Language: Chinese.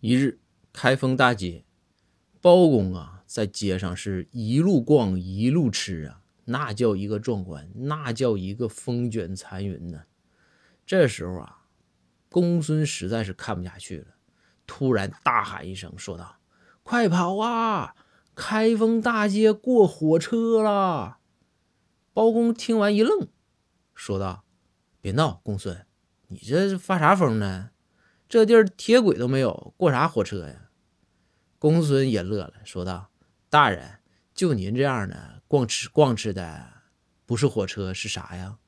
一日，开封大街，包公啊，在街上是一路逛一路吃啊，那叫一个壮观，那叫一个风卷残云呢。这时候啊，公孙实在是看不下去了，突然大喊一声，说道：“快跑啊！开封大街过火车了！”包公听完一愣，说道：“别闹，公孙，你这发啥疯呢？”这地儿铁轨都没有，过啥火车呀？公孙也乐了，说道：“大人，就您这样的逛吃逛吃的，不是火车是啥呀？”